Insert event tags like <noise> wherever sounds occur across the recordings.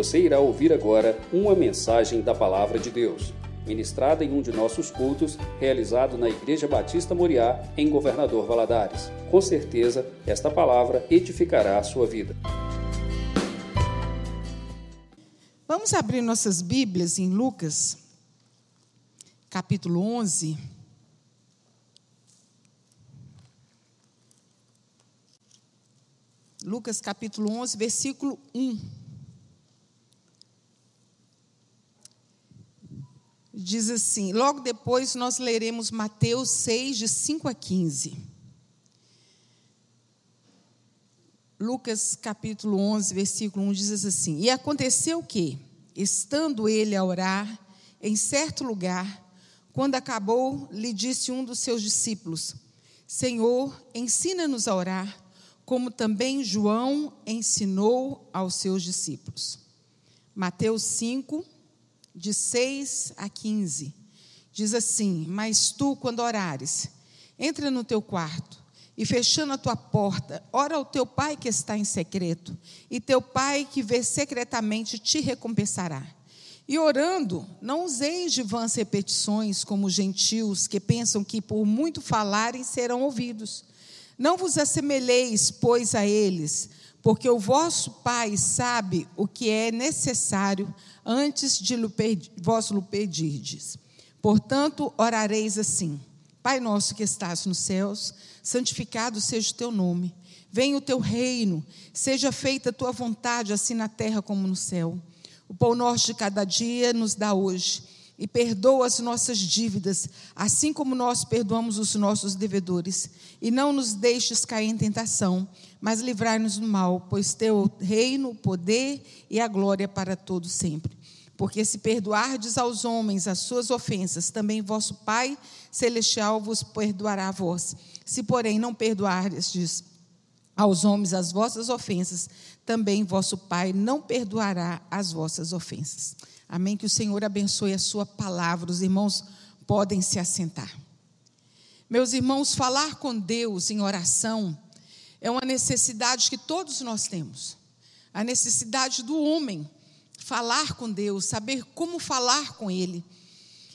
Você irá ouvir agora uma mensagem da Palavra de Deus, ministrada em um de nossos cultos, realizado na Igreja Batista Moriá, em Governador Valadares. Com certeza, esta palavra edificará a sua vida. Vamos abrir nossas Bíblias em Lucas, capítulo 11. Lucas capítulo 11, versículo 1. Diz assim: logo depois nós leremos Mateus 6, de 5 a 15. Lucas capítulo 11, versículo 1 diz assim: E aconteceu que, estando ele a orar em certo lugar, quando acabou, lhe disse um dos seus discípulos: Senhor, ensina-nos a orar como também João ensinou aos seus discípulos. Mateus 5, de 6 a 15, diz assim: Mas tu, quando orares, entra no teu quarto e fechando a tua porta, ora ao teu pai que está em secreto, e teu pai que vê secretamente te recompensará. E orando, não useis de vãs repetições como os gentios que pensam que por muito falarem serão ouvidos. Não vos assemelheis, pois, a eles, porque o vosso Pai sabe o que é necessário antes de vós lhe pedirdes. Portanto, orareis assim: Pai nosso que estás nos céus, santificado seja o teu nome. Venha o teu reino, seja feita a tua vontade, assim na terra como no céu. O pão nosso de cada dia nos dá hoje e perdoa as nossas dívidas, assim como nós perdoamos os nossos devedores. E não nos deixes cair em tentação, mas livrai-nos do mal, pois teu reino, o poder e a glória para todos sempre. Porque se perdoardes aos homens as suas ofensas, também vosso Pai celestial vos perdoará a vós. Se, porém, não perdoardes aos homens as vossas ofensas, também vosso Pai não perdoará as vossas ofensas. Amém. Que o Senhor abençoe a sua palavra. Os irmãos podem se assentar. Meus irmãos, falar com Deus em oração é uma necessidade que todos nós temos. A necessidade do homem falar com Deus, saber como falar com Ele.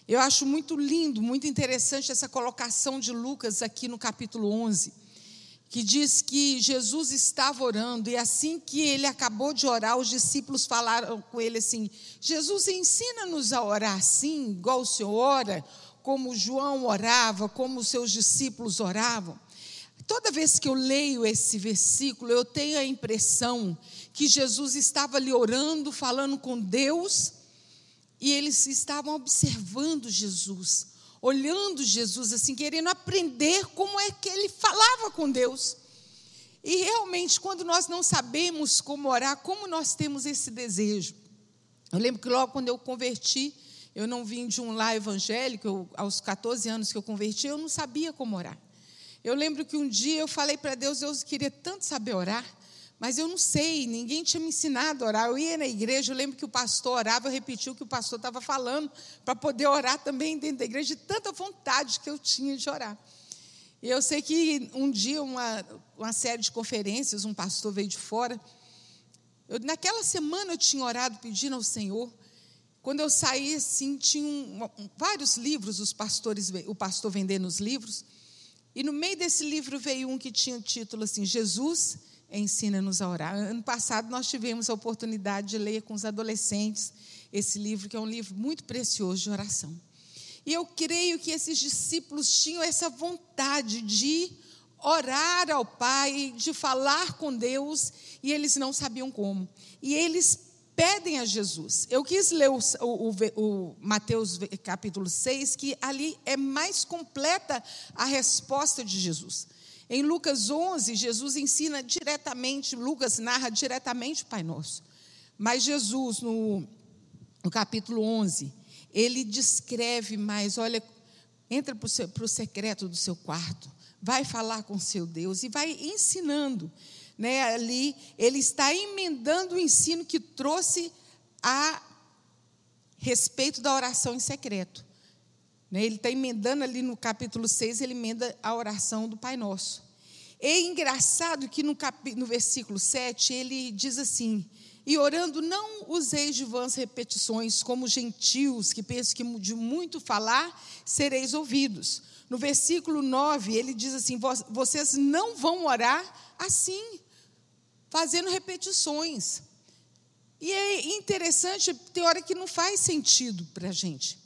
Eu acho muito lindo, muito interessante essa colocação de Lucas aqui no capítulo 11 que diz que Jesus estava orando e assim que ele acabou de orar, os discípulos falaram com ele assim: Jesus, ensina-nos a orar assim, igual o Senhor ora, como João orava, como os seus discípulos oravam. Toda vez que eu leio esse versículo, eu tenho a impressão que Jesus estava ali orando, falando com Deus, e eles estavam observando Jesus olhando Jesus assim, querendo aprender como é que ele falava com Deus. E realmente, quando nós não sabemos como orar, como nós temos esse desejo? Eu lembro que logo quando eu converti, eu não vim de um lar evangélico, eu, aos 14 anos que eu converti, eu não sabia como orar. Eu lembro que um dia eu falei para Deus, eu queria tanto saber orar, mas eu não sei, ninguém tinha me ensinado a orar. Eu ia na igreja, eu lembro que o pastor orava, eu repetia o que o pastor estava falando, para poder orar também dentro da igreja, de tanta vontade que eu tinha de orar. E eu sei que um dia, uma, uma série de conferências, um pastor veio de fora. Eu, naquela semana eu tinha orado pedindo ao Senhor. Quando eu saí, assim, tinha um, um, vários livros, os pastores, o pastor vendendo os livros. E no meio desse livro veio um que tinha o título assim: Jesus Ensina-nos a orar. Ano passado nós tivemos a oportunidade de ler com os adolescentes esse livro, que é um livro muito precioso de oração. E eu creio que esses discípulos tinham essa vontade de orar ao Pai, de falar com Deus, e eles não sabiam como. E eles pedem a Jesus. Eu quis ler o, o, o, Mateus capítulo 6, que ali é mais completa a resposta de Jesus. Em Lucas 11, Jesus ensina diretamente, Lucas narra diretamente o Pai Nosso. Mas Jesus, no, no capítulo 11, ele descreve mais: olha, entra para o secreto do seu quarto, vai falar com seu Deus e vai ensinando. Né, ali, ele está emendando o ensino que trouxe a respeito da oração em secreto. Né? Ele está emendando ali no capítulo 6, ele emenda a oração do Pai Nosso. É engraçado que no, cap... no versículo 7 ele diz assim: E orando, não useis de vãs repetições, como gentios que pensam que de muito falar sereis ouvidos. No versículo 9, ele diz assim: Vocês não vão orar assim, fazendo repetições. E é interessante, tem hora que não faz sentido para a gente.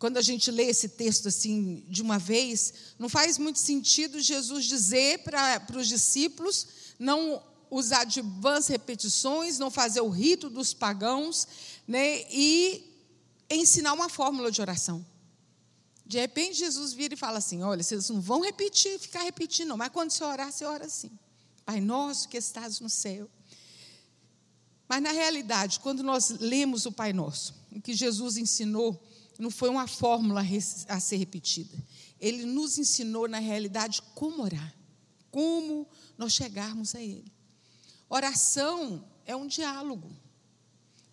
Quando a gente lê esse texto assim de uma vez, não faz muito sentido Jesus dizer para, para os discípulos não usar de vãs repetições, não fazer o rito dos pagãos, né, e ensinar uma fórmula de oração. De repente, Jesus vira e fala assim: Olha, vocês não vão repetir, ficar repetindo, não, mas quando você orar, você ora assim. Pai nosso que estás no céu. Mas, na realidade, quando nós lemos o Pai Nosso, o que Jesus ensinou não foi uma fórmula a ser repetida. Ele nos ensinou, na realidade, como orar, como nós chegarmos a Ele. Oração é um diálogo,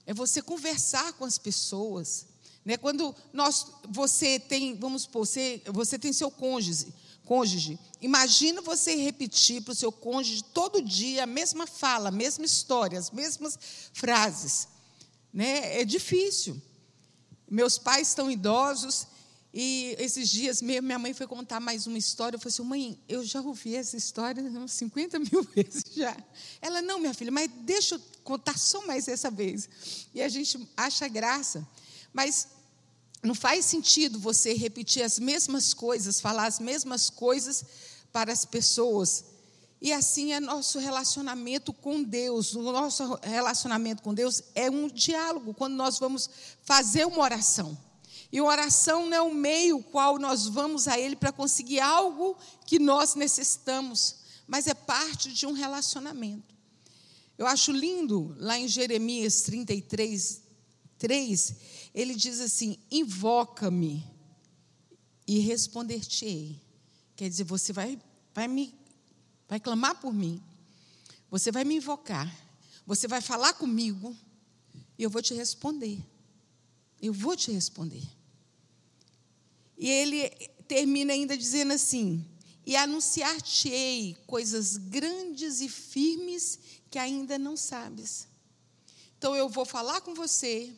é você conversar com as pessoas. Né? Quando nós, você tem, vamos supor, você, você tem seu cônjuge, cônjuge. Imagina você repetir para o seu cônjuge todo dia a mesma fala, a mesma história, as mesmas frases. Né? É difícil. Meus pais estão idosos e esses dias mesmo, minha mãe foi contar mais uma história. Eu falei assim, mãe, eu já ouvi essa história uns 50 mil <laughs> vezes já. Ela, não, minha filha, mas deixa eu contar só mais essa vez. E a gente acha graça. Mas não faz sentido você repetir as mesmas coisas, falar as mesmas coisas para as pessoas. E assim é nosso relacionamento com Deus. O nosso relacionamento com Deus é um diálogo, quando nós vamos fazer uma oração. E oração não é o meio qual nós vamos a Ele para conseguir algo que nós necessitamos, mas é parte de um relacionamento. Eu acho lindo, lá em Jeremias 33, 3, ele diz assim: Invoca-me e responder-te-ei. Quer dizer, você vai, vai me vai clamar por mim, você vai me invocar, você vai falar comigo e eu vou te responder. Eu vou te responder. E ele termina ainda dizendo assim: E anunciar-te-ei coisas grandes e firmes que ainda não sabes. Então eu vou falar com você,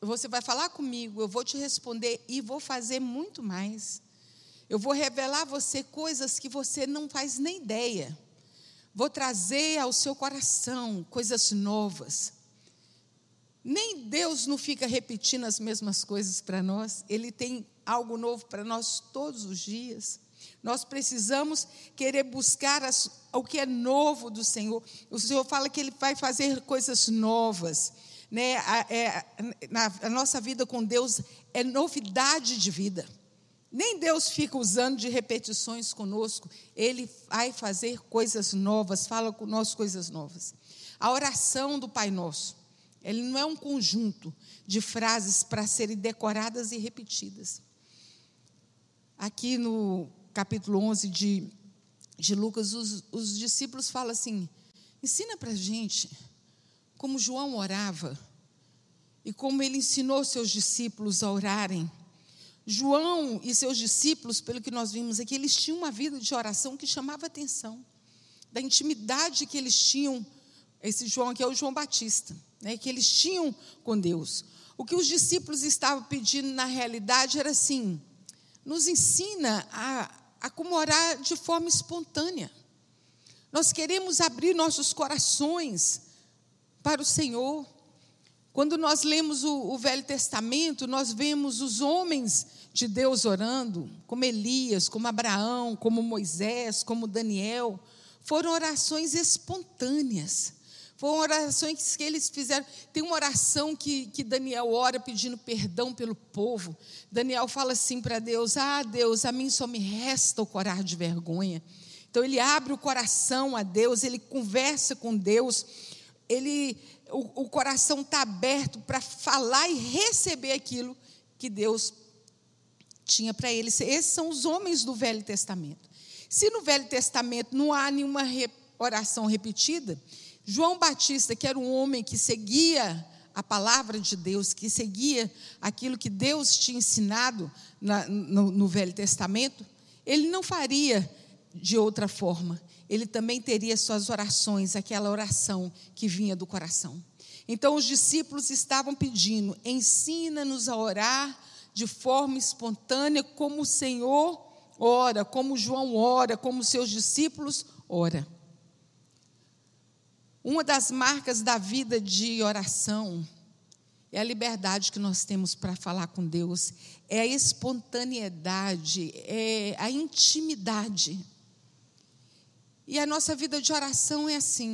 você vai falar comigo, eu vou te responder e vou fazer muito mais. Eu vou revelar a você coisas que você não faz nem ideia. Vou trazer ao seu coração coisas novas. Nem Deus não fica repetindo as mesmas coisas para nós, Ele tem algo novo para nós todos os dias. Nós precisamos querer buscar as, o que é novo do Senhor. O Senhor fala que Ele vai fazer coisas novas. Né? A, é, a nossa vida com Deus é novidade de vida. Nem Deus fica usando de repetições conosco. Ele vai fazer coisas novas, fala conosco coisas novas. A oração do Pai Nosso, ele não é um conjunto de frases para serem decoradas e repetidas aqui no capítulo 11 de, de Lucas, os, os discípulos falam assim: ensina para a gente como João orava e como ele ensinou seus discípulos a orarem. João e seus discípulos, pelo que nós vimos aqui, eles tinham uma vida de oração que chamava atenção, da intimidade que eles tinham. Esse João aqui é o João Batista, né, que eles tinham com Deus. O que os discípulos estavam pedindo na realidade era assim: nos ensina a, a como orar de forma espontânea. Nós queremos abrir nossos corações para o Senhor. Quando nós lemos o, o, Velho Testamento, nós vemos os homens de Deus orando, como Elias, como Abraão, como Moisés, como Daniel. Foram orações espontâneas. Foram orações que eles fizeram. Tem uma oração que, que Daniel ora pedindo perdão pelo povo. Daniel fala assim para Deus: Ah, Deus, a mim só me resta o corar de vergonha. Então ele abre o coração a Deus, ele conversa com Deus, ele, o, o coração está aberto para falar e receber aquilo que Deus tinha para ele. Esses são os homens do Velho Testamento. Se no Velho Testamento não há nenhuma oração repetida, João Batista, que era um homem que seguia a palavra de Deus, que seguia aquilo que Deus tinha ensinado na, no, no Velho Testamento, ele não faria de outra forma. Ele também teria suas orações, aquela oração que vinha do coração. Então os discípulos estavam pedindo: ensina-nos a orar de forma espontânea, como o Senhor ora, como João ora, como seus discípulos ora. Uma das marcas da vida de oração é a liberdade que nós temos para falar com Deus, é a espontaneidade, é a intimidade. E a nossa vida de oração é assim.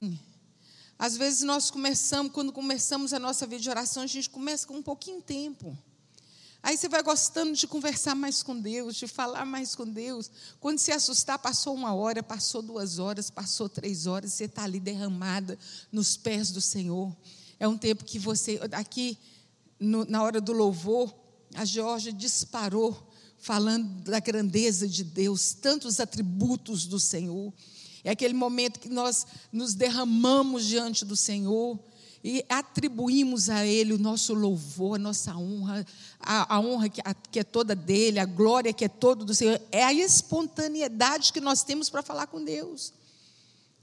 Às vezes nós começamos, quando começamos a nossa vida de oração, a gente começa com um pouquinho de tempo. Aí você vai gostando de conversar mais com Deus, de falar mais com Deus. Quando se assustar, passou uma hora, passou duas horas, passou três horas, você está ali derramada nos pés do Senhor. É um tempo que você, aqui no, na hora do louvor, a Georgia disparou, falando da grandeza de Deus, tantos atributos do Senhor. É aquele momento que nós nos derramamos diante do Senhor e atribuímos a Ele o nosso louvor, a nossa honra, a, a honra que, a, que, é toda dele, a glória que é toda do Senhor. É a espontaneidade que nós temos para falar com Deus.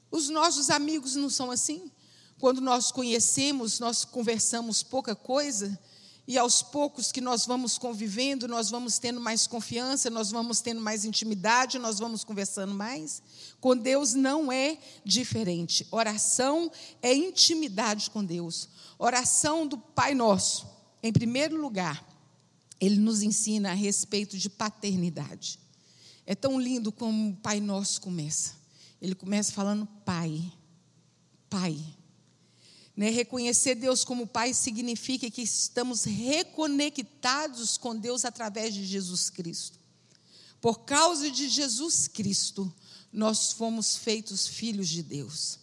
Os nossos amigos não são assim? Quando nós conhecemos, nós conversamos pouca coisa, e aos poucos que nós vamos convivendo, nós vamos tendo mais confiança, nós vamos tendo mais intimidade, nós vamos conversando mais. Com Deus não é diferente. Oração é intimidade com Deus. Oração do Pai Nosso, em primeiro lugar, ele nos ensina a respeito de paternidade. É tão lindo como o Pai Nosso começa. Ele começa falando Pai, Pai. Né? Reconhecer Deus como Pai significa que estamos reconectados com Deus através de Jesus Cristo. Por causa de Jesus Cristo, nós fomos feitos filhos de Deus.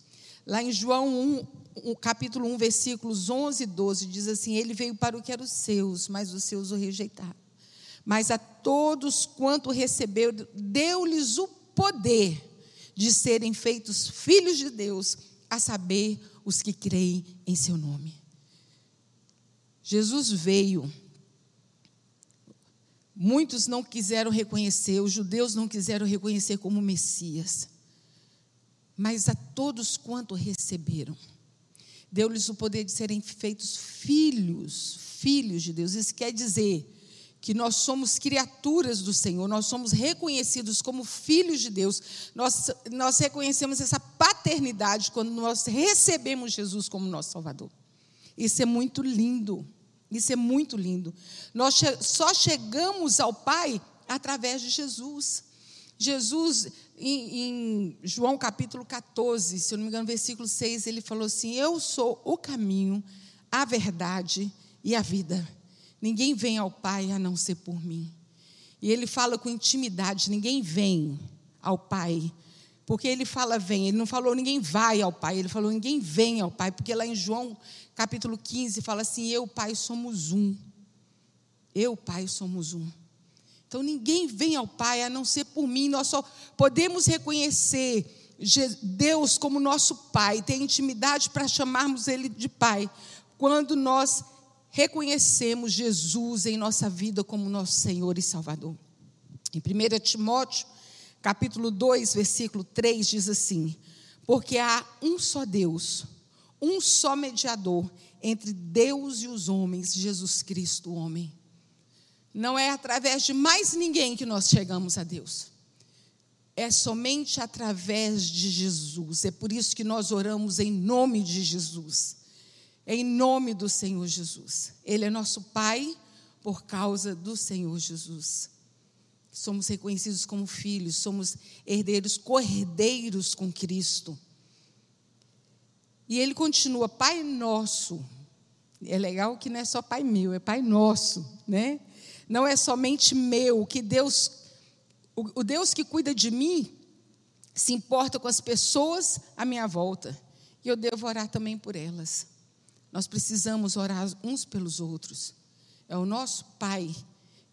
Lá em João 1, capítulo 1, versículos 11 e 12, diz assim: Ele veio para o que era os seus, mas os seus o rejeitaram. Mas a todos quanto recebeu, deu-lhes o poder de serem feitos filhos de Deus, a saber, os que creem em seu nome. Jesus veio. Muitos não quiseram reconhecer, os judeus não quiseram reconhecer como Messias. Mas a todos quanto receberam, deu-lhes o poder de serem feitos filhos, filhos de Deus. Isso quer dizer que nós somos criaturas do Senhor, nós somos reconhecidos como filhos de Deus, nós, nós reconhecemos essa paternidade quando nós recebemos Jesus como nosso Salvador. Isso é muito lindo, isso é muito lindo. Nós só chegamos ao Pai através de Jesus. Jesus, em, em, João capítulo 14, se eu não me engano, versículo 6, ele falou assim: Eu sou o caminho, a verdade e a vida. Ninguém vem ao Pai a não ser por mim. E ele fala com intimidade: ninguém vem ao Pai. Porque ele fala vem, ele não falou ninguém vai ao Pai, ele falou ninguém vem ao Pai, porque lá em João capítulo 15 fala assim: eu, Pai, somos um. Eu, Pai, somos um. Então ninguém vem ao Pai a não ser por mim, nós só podemos reconhecer Deus como nosso Pai, ter intimidade para chamarmos Ele de Pai, quando nós reconhecemos Jesus em nossa vida como nosso Senhor e Salvador. Em 1 Timóteo, capítulo 2, versículo 3, diz assim: Porque há um só Deus, um só mediador entre Deus e os homens, Jesus Cristo, o homem. Não é através de mais ninguém que nós chegamos a Deus. É somente através de Jesus. É por isso que nós oramos em nome de Jesus em nome do Senhor Jesus. Ele é nosso Pai por causa do Senhor Jesus. Somos reconhecidos como filhos, somos herdeiros, cordeiros com Cristo. E ele continua, Pai nosso. É legal que não é só Pai meu, é Pai nosso, né? Não é somente meu, que Deus, o, Deus que cuida de mim, se importa com as pessoas à minha volta. E eu devo orar também por elas. Nós precisamos orar uns pelos outros. É o nosso Pai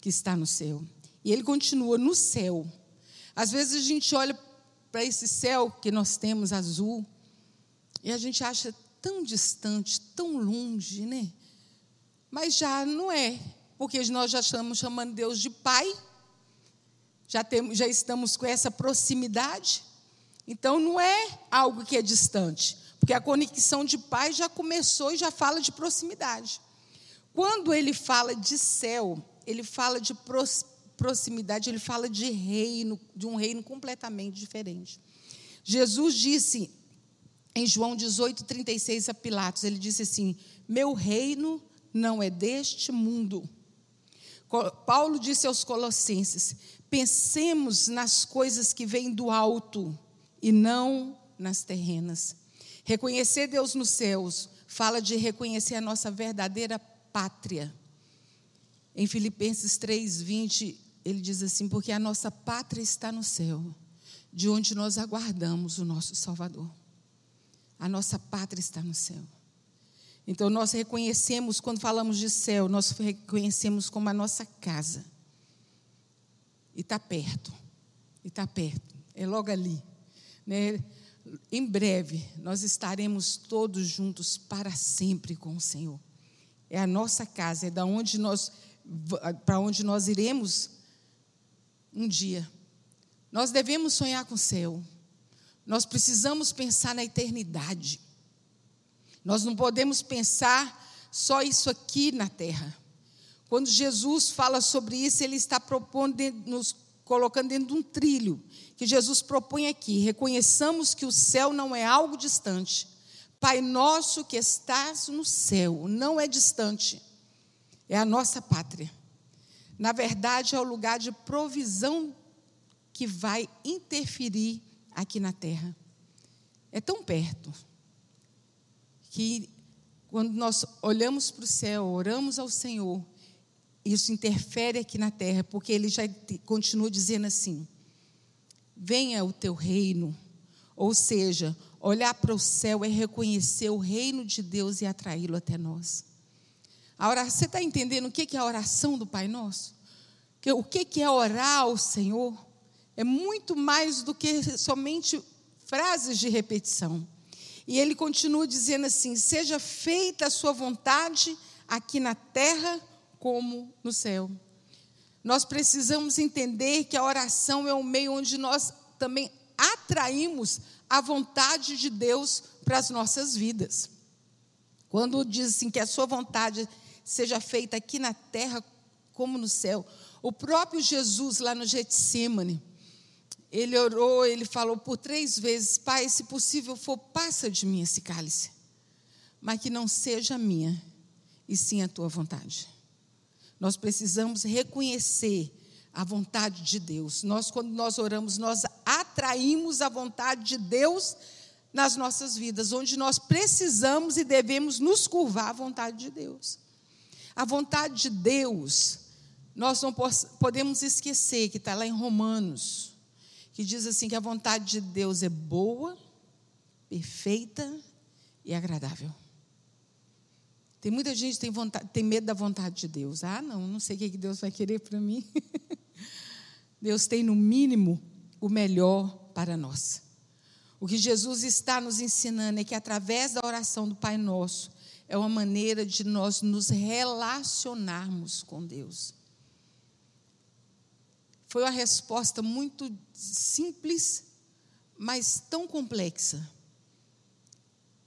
que está no céu. E ele continua no céu. Às vezes a gente olha para esse céu que nós temos azul e a gente acha tão distante, tão longe, né? Mas já não é, porque nós já estamos chamando Deus de Pai, já, temos, já estamos com essa proximidade. Então não é algo que é distante Porque a conexão de pai já começou e já fala de proximidade. Quando ele fala de céu, ele fala de proximidade, ele fala de reino, de um reino completamente diferente. Jesus disse em João 18, 36 a Pilatos, ele disse assim: Meu reino não é deste mundo. Paulo disse aos Colossenses: Pensemos nas coisas que vêm do alto e não nas terrenas. Reconhecer Deus nos céus fala de reconhecer a nossa verdadeira pátria. Em Filipenses 3:20, ele diz assim: "Porque a nossa pátria está no céu, de onde nós aguardamos o nosso Salvador. A nossa pátria está no céu." Então nós reconhecemos quando falamos de céu, nós reconhecemos como a nossa casa. E está perto. E está perto. É logo ali. Né? Em breve, nós estaremos todos juntos para sempre com o Senhor. É a nossa casa, é da onde nós para onde nós iremos um dia. Nós devemos sonhar com o céu. Nós precisamos pensar na eternidade. Nós não podemos pensar só isso aqui na terra. Quando Jesus fala sobre isso, ele está propondo, nos colocando dentro de um trilho que Jesus propõe aqui. Reconheçamos que o céu não é algo distante. Pai nosso que estás no céu, não é distante, é a nossa pátria. Na verdade, é o lugar de provisão que vai interferir aqui na terra. É tão perto que quando nós olhamos para o céu, oramos ao Senhor, isso interfere aqui na terra, porque ele já continua dizendo assim: venha o teu reino. Ou seja, olhar para o céu é reconhecer o reino de Deus e atraí-lo até nós. A você está entendendo o que é a oração do Pai Nosso? O que é orar ao Senhor? É muito mais do que somente frases de repetição. E ele continua dizendo assim: seja feita a sua vontade aqui na terra como no céu. Nós precisamos entender que a oração é um meio onde nós também atraímos a vontade de Deus para as nossas vidas. Quando diz assim que a sua vontade seja feita aqui na terra como no céu, o próprio Jesus lá no Getsemane, ele orou, ele falou por três vezes: Pai, se possível for, passa de mim esse cálice, mas que não seja minha, e sim a tua vontade. Nós precisamos reconhecer a vontade de Deus. Nós, quando nós oramos, nós atraímos a vontade de Deus nas nossas vidas, onde nós precisamos e devemos nos curvar à vontade de Deus. A vontade de Deus, nós não podemos esquecer que está lá em Romanos, que diz assim: que a vontade de Deus é boa, perfeita e agradável. Tem muita gente que tem, vontade, tem medo da vontade de Deus. Ah, não, não sei o que Deus vai querer para mim. <laughs> Deus tem, no mínimo, o melhor para nós. O que Jesus está nos ensinando é que, através da oração do Pai Nosso, é uma maneira de nós nos relacionarmos com Deus. Foi uma resposta muito simples, mas tão complexa.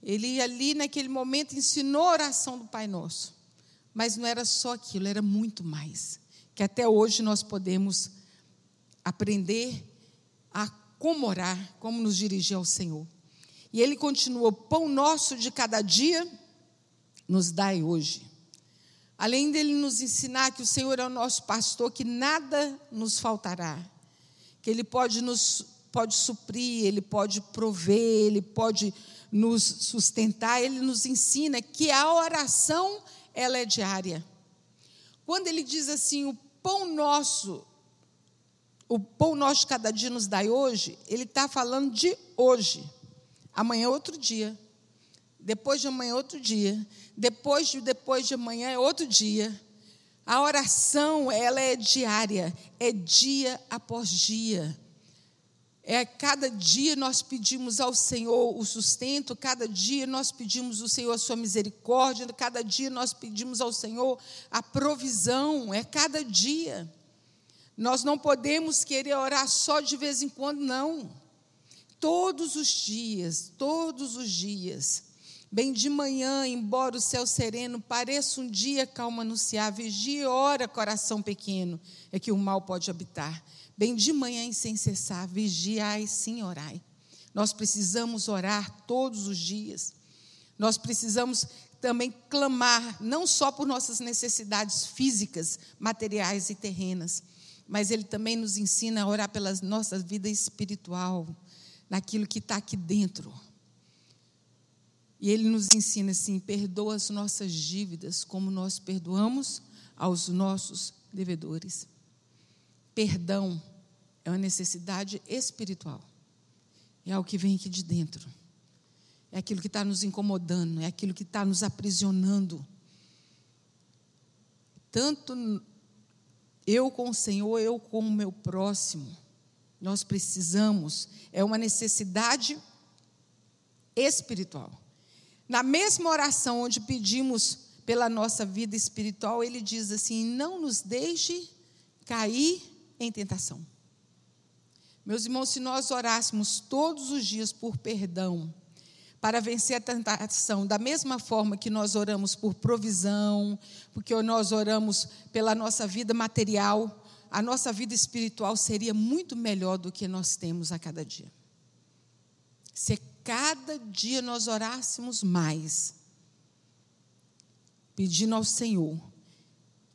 Ele ali naquele momento ensinou a oração do Pai Nosso. Mas não era só aquilo, era muito mais. Que até hoje nós podemos aprender a como orar, como nos dirigir ao Senhor. E ele continua: pão nosso de cada dia nos dai hoje. Além dele nos ensinar que o Senhor é o nosso pastor, que nada nos faltará, que ele pode nos pode suprir, ele pode prover, ele pode nos sustentar, ele nos ensina que a oração ela é diária. Quando ele diz assim, o pão nosso, o pão nosso de cada dia nos dai hoje, ele está falando de hoje. Amanhã é outro dia. Depois de amanhã é outro dia. Depois de depois de amanhã é outro dia. A oração, ela é diária, é dia após dia. É, cada dia nós pedimos ao Senhor o sustento, cada dia nós pedimos ao Senhor a sua misericórdia, cada dia nós pedimos ao Senhor a provisão, é cada dia. Nós não podemos querer orar só de vez em quando, não. todos os dias, todos os dias. Bem de manhã, embora o céu sereno pareça um dia calmo anunciar, vigia e ora, coração pequeno, é que o mal pode habitar. Bem de manhã e sem cessar, vigiai sim orai. Nós precisamos orar todos os dias. Nós precisamos também clamar, não só por nossas necessidades físicas, materiais e terrenas, mas Ele também nos ensina a orar pela nossa vida espiritual, naquilo que está aqui dentro. E Ele nos ensina assim: perdoa as nossas dívidas, como nós perdoamos aos nossos devedores. Perdão é uma necessidade espiritual, é algo que vem aqui de dentro é aquilo que está nos incomodando, é aquilo que está nos aprisionando. Tanto eu com o Senhor, eu com o meu próximo, nós precisamos, é uma necessidade espiritual. Na mesma oração onde pedimos pela nossa vida espiritual, ele diz assim: não nos deixe cair em tentação. Meus irmãos, se nós orássemos todos os dias por perdão, para vencer a tentação, da mesma forma que nós oramos por provisão, porque nós oramos pela nossa vida material, a nossa vida espiritual seria muito melhor do que nós temos a cada dia. Se cada dia nós orássemos mais, pedindo ao Senhor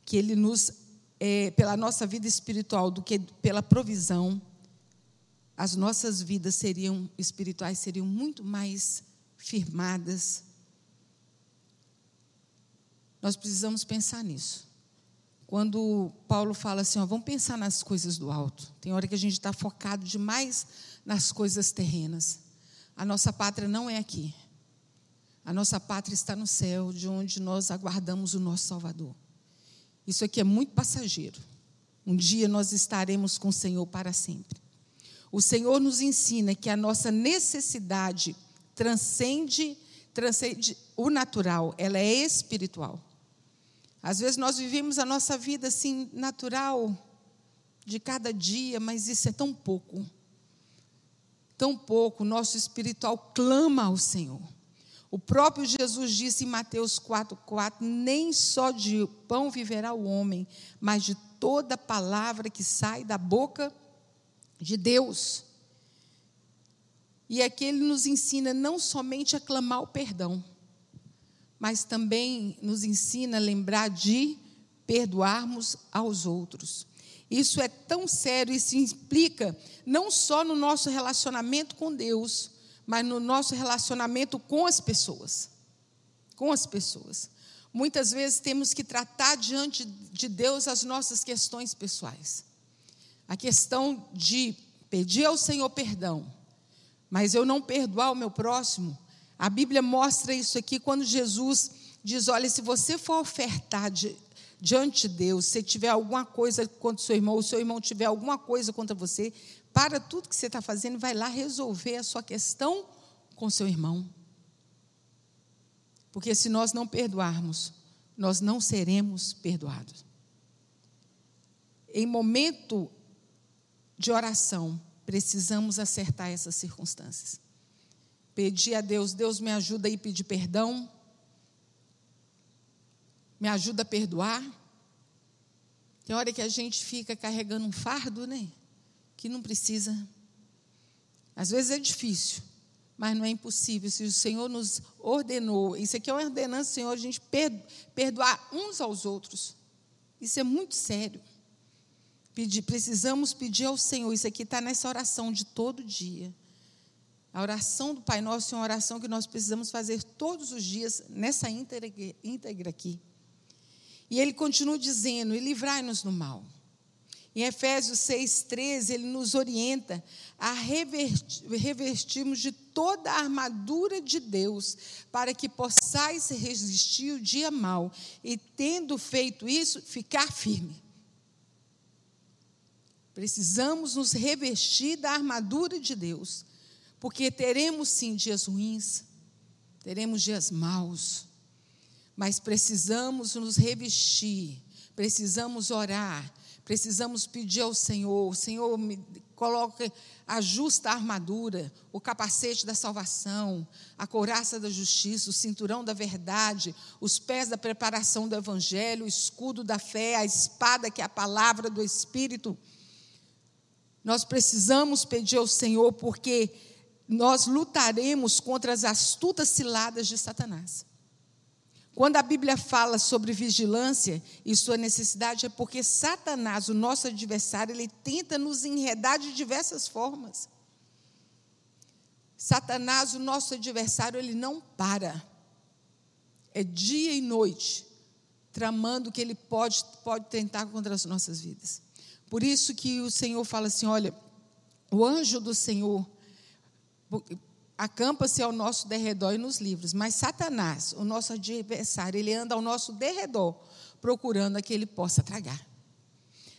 que Ele nos, é, pela nossa vida espiritual, do que pela provisão, as nossas vidas seriam espirituais seriam muito mais firmadas. Nós precisamos pensar nisso. Quando Paulo fala assim, ó, vamos pensar nas coisas do alto. Tem hora que a gente está focado demais nas coisas terrenas. A nossa pátria não é aqui. A nossa pátria está no céu, de onde nós aguardamos o nosso Salvador. Isso aqui é muito passageiro. Um dia nós estaremos com o Senhor para sempre. O Senhor nos ensina que a nossa necessidade transcende, transcende o natural, ela é espiritual. Às vezes nós vivemos a nossa vida assim, natural, de cada dia, mas isso é tão pouco. Tão pouco, nosso espiritual clama ao Senhor. O próprio Jesus disse em Mateus 4,4: Nem só de pão viverá o homem, mas de toda palavra que sai da boca de Deus. E aqui ele nos ensina não somente a clamar o perdão, mas também nos ensina a lembrar de perdoarmos aos outros. Isso é tão sério, isso implica não só no nosso relacionamento com Deus, mas no nosso relacionamento com as pessoas. Com as pessoas. Muitas vezes temos que tratar diante de Deus as nossas questões pessoais. A questão de pedir ao Senhor perdão, mas eu não perdoar o meu próximo, a Bíblia mostra isso aqui quando Jesus diz: olha, se você for ofertar de, diante de Deus, se tiver alguma coisa contra o seu irmão, ou seu irmão tiver alguma coisa contra você, para tudo que você está fazendo vai lá resolver a sua questão com seu irmão. Porque se nós não perdoarmos, nós não seremos perdoados. Em momento de oração, precisamos acertar essas circunstâncias. Pedir a Deus, Deus me ajuda a pedir perdão, me ajuda a perdoar. Tem hora que a gente fica carregando um fardo, né? Que não precisa. Às vezes é difícil, mas não é impossível. Se o Senhor nos ordenou, isso aqui é uma ordenança, Senhor, a gente perdoar uns aos outros. Isso é muito sério. Pedir, precisamos pedir ao Senhor. Isso aqui está nessa oração de todo dia. A oração do Pai Nosso é uma oração que nós precisamos fazer todos os dias, nessa íntegra aqui. E ele continua dizendo: e livrai-nos do mal. Em Efésios 6,13, ele nos orienta a revestirmos de toda a armadura de Deus, para que possais resistir o dia mal, e tendo feito isso, ficar firme. Precisamos nos revestir da armadura de Deus, porque teremos sim dias ruins, teremos dias maus, mas precisamos nos revestir, precisamos orar, Precisamos pedir ao Senhor, Senhor, me coloque, ajusta a armadura, o capacete da salvação, a couraça da justiça, o cinturão da verdade, os pés da preparação do evangelho, o escudo da fé, a espada que é a palavra do Espírito. Nós precisamos pedir ao Senhor porque nós lutaremos contra as astutas ciladas de Satanás. Quando a Bíblia fala sobre vigilância e sua necessidade, é porque Satanás, o nosso adversário, ele tenta nos enredar de diversas formas. Satanás, o nosso adversário, ele não para. É dia e noite, tramando o que ele pode, pode tentar contra as nossas vidas. Por isso que o Senhor fala assim: olha, o anjo do Senhor acampa-se ao nosso derredor e nos livros. Mas Satanás, o nosso adversário, ele anda ao nosso derredor, procurando a que ele possa tragar.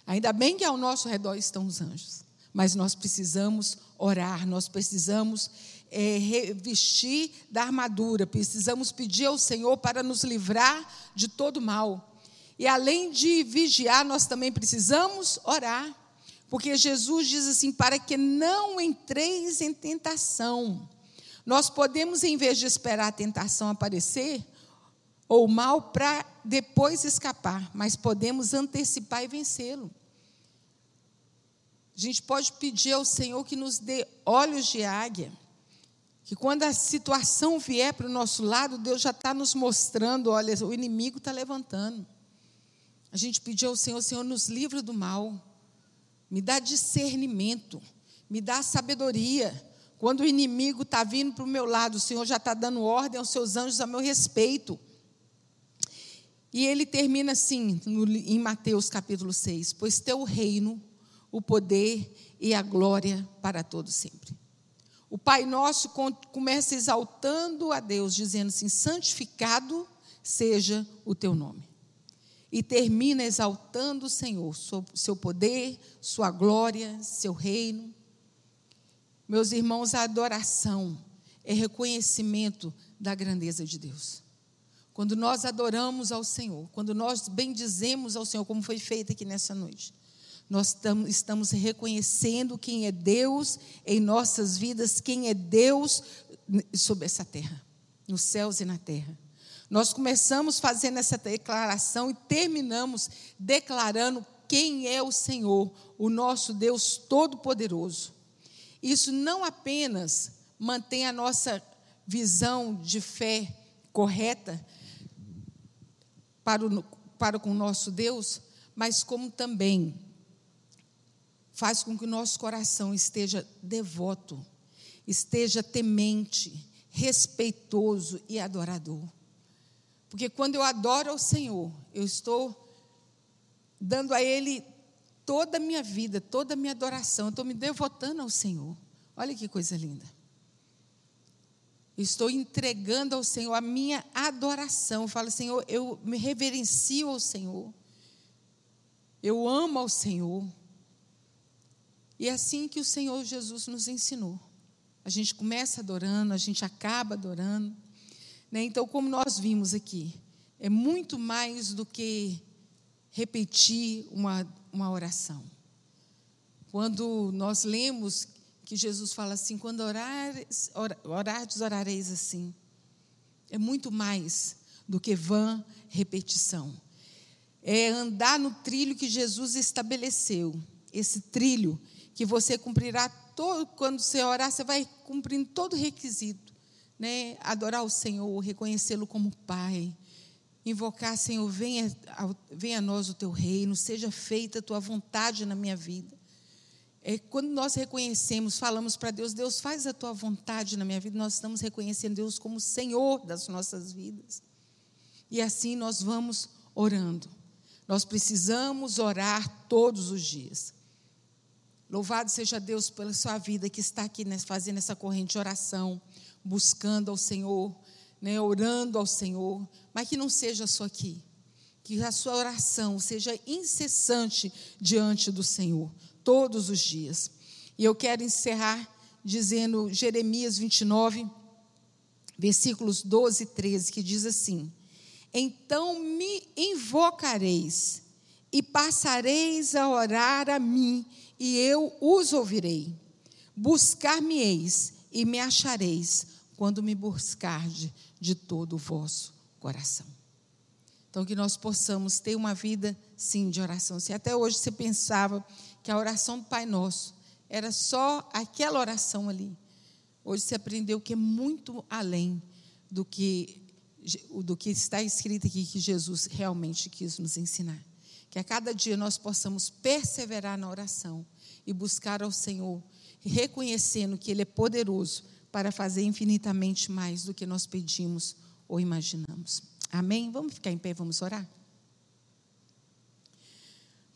Ainda bem que ao nosso redor estão os anjos, mas nós precisamos orar, nós precisamos é, revestir da armadura, precisamos pedir ao Senhor para nos livrar de todo mal. E além de vigiar, nós também precisamos orar, porque Jesus diz assim: para que não entreis em tentação. Nós podemos, em vez de esperar a tentação aparecer, ou mal, para depois escapar, mas podemos antecipar e vencê-lo. A gente pode pedir ao Senhor que nos dê olhos de águia, que quando a situação vier para o nosso lado, Deus já está nos mostrando: olha, o inimigo está levantando. A gente pediu ao Senhor: Senhor, nos livra do mal, me dá discernimento, me dá sabedoria quando o inimigo está vindo para o meu lado, o Senhor já está dando ordem aos seus anjos a meu respeito. E ele termina assim, no, em Mateus capítulo 6: Pois teu reino, o poder e a glória para todos sempre. O Pai Nosso começa exaltando a Deus, dizendo assim: santificado seja o teu nome. E termina exaltando o Senhor, seu poder, sua glória, seu reino. Meus irmãos, a adoração é reconhecimento da grandeza de Deus. Quando nós adoramos ao Senhor, quando nós bendizemos ao Senhor, como foi feito aqui nessa noite, nós estamos reconhecendo quem é Deus em nossas vidas, quem é Deus sobre essa terra, nos céus e na terra. Nós começamos fazendo essa declaração e terminamos declarando quem é o Senhor, o nosso Deus Todo-Poderoso. Isso não apenas mantém a nossa visão de fé correta para, o, para com o nosso Deus, mas como também faz com que o nosso coração esteja devoto, esteja temente, respeitoso e adorador. Porque quando eu adoro ao Senhor, eu estou dando a Ele toda a minha vida, toda a minha adoração, eu estou me devotando ao Senhor. Olha que coisa linda. Estou entregando ao Senhor a minha adoração. Eu falo, Senhor, eu me reverencio ao Senhor. Eu amo ao Senhor. E é assim que o Senhor Jesus nos ensinou. A gente começa adorando, a gente acaba adorando. Né? Então, como nós vimos aqui, é muito mais do que repetir uma, uma oração. Quando nós lemos que Jesus fala assim: quando orares, or, orareis assim. É muito mais do que vã repetição. É andar no trilho que Jesus estabeleceu. Esse trilho que você cumprirá todo, quando você orar, você vai cumprindo todo o requisito. Né? Adorar o Senhor, reconhecê-lo como Pai, invocar, Senhor, venha, venha a nós o teu reino, seja feita a tua vontade na minha vida. É, quando nós reconhecemos, falamos para Deus, Deus faz a tua vontade na minha vida, nós estamos reconhecendo Deus como Senhor das nossas vidas. E assim nós vamos orando. Nós precisamos orar todos os dias. Louvado seja Deus pela sua vida que está aqui fazendo essa corrente de oração, buscando ao Senhor, né, orando ao Senhor, mas que não seja só aqui, que a sua oração seja incessante diante do Senhor, todos os dias. E eu quero encerrar dizendo Jeremias 29, versículos 12 e 13, que diz assim: Então me invocareis e passareis a orar a mim, e eu os ouvirei. Buscar-me-eis e me achareis, quando me buscarde de todo o vosso coração. Então, que nós possamos ter uma vida, sim, de oração. Se até hoje você pensava que a oração do Pai Nosso era só aquela oração ali, hoje você aprendeu que é muito além do que, do que está escrito aqui que Jesus realmente quis nos ensinar. Que a cada dia nós possamos perseverar na oração e buscar ao Senhor, reconhecendo que Ele é poderoso para fazer infinitamente mais do que nós pedimos ou imaginamos. Amém? Vamos ficar em pé, vamos orar?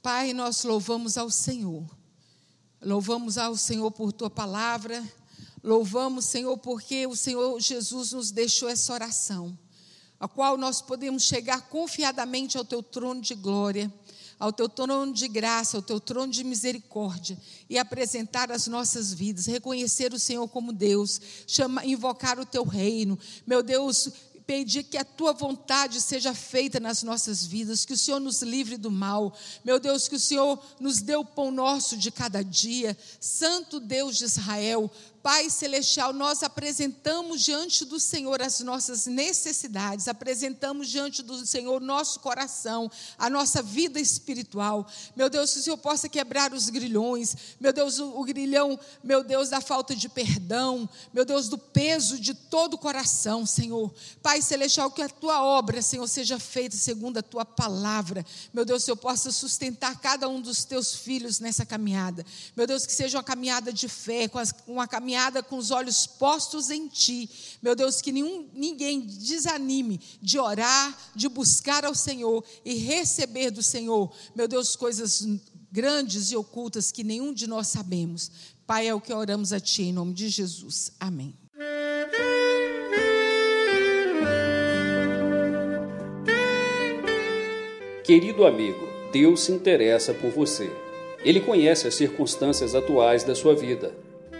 Pai, nós louvamos ao Senhor. Louvamos ao Senhor por tua palavra. Louvamos, Senhor, porque o Senhor Jesus nos deixou essa oração, a qual nós podemos chegar confiadamente ao teu trono de glória, ao teu trono de graça, ao teu trono de misericórdia e apresentar as nossas vidas, reconhecer o Senhor como Deus, chama, invocar o teu reino. Meu Deus, pedir que a tua vontade seja feita nas nossas vidas, que o Senhor nos livre do mal. Meu Deus, que o Senhor nos dê o pão nosso de cada dia. Santo Deus de Israel, Pai Celestial, nós apresentamos diante do Senhor as nossas necessidades, apresentamos diante do Senhor nosso coração, a nossa vida espiritual. Meu Deus, que o Senhor possa quebrar os grilhões, meu Deus, o, grilhão, meu Deus, da falta de perdão, meu Deus, do peso de todo o coração, Senhor. Pai Celestial, que a tua obra, Senhor, seja feita segundo a tua palavra. Meu Deus, que eu possa sustentar cada um dos teus filhos nessa caminhada. Meu Deus, que seja uma caminhada de fé, uma caminhada caminhada com os olhos postos em Ti. Meu Deus, que nenhum, ninguém desanime de orar, de buscar ao Senhor e receber do Senhor, meu Deus, coisas grandes e ocultas que nenhum de nós sabemos. Pai, é o que oramos a Ti em nome de Jesus. Amém. Querido amigo, Deus se interessa por você. Ele conhece as circunstâncias atuais da sua vida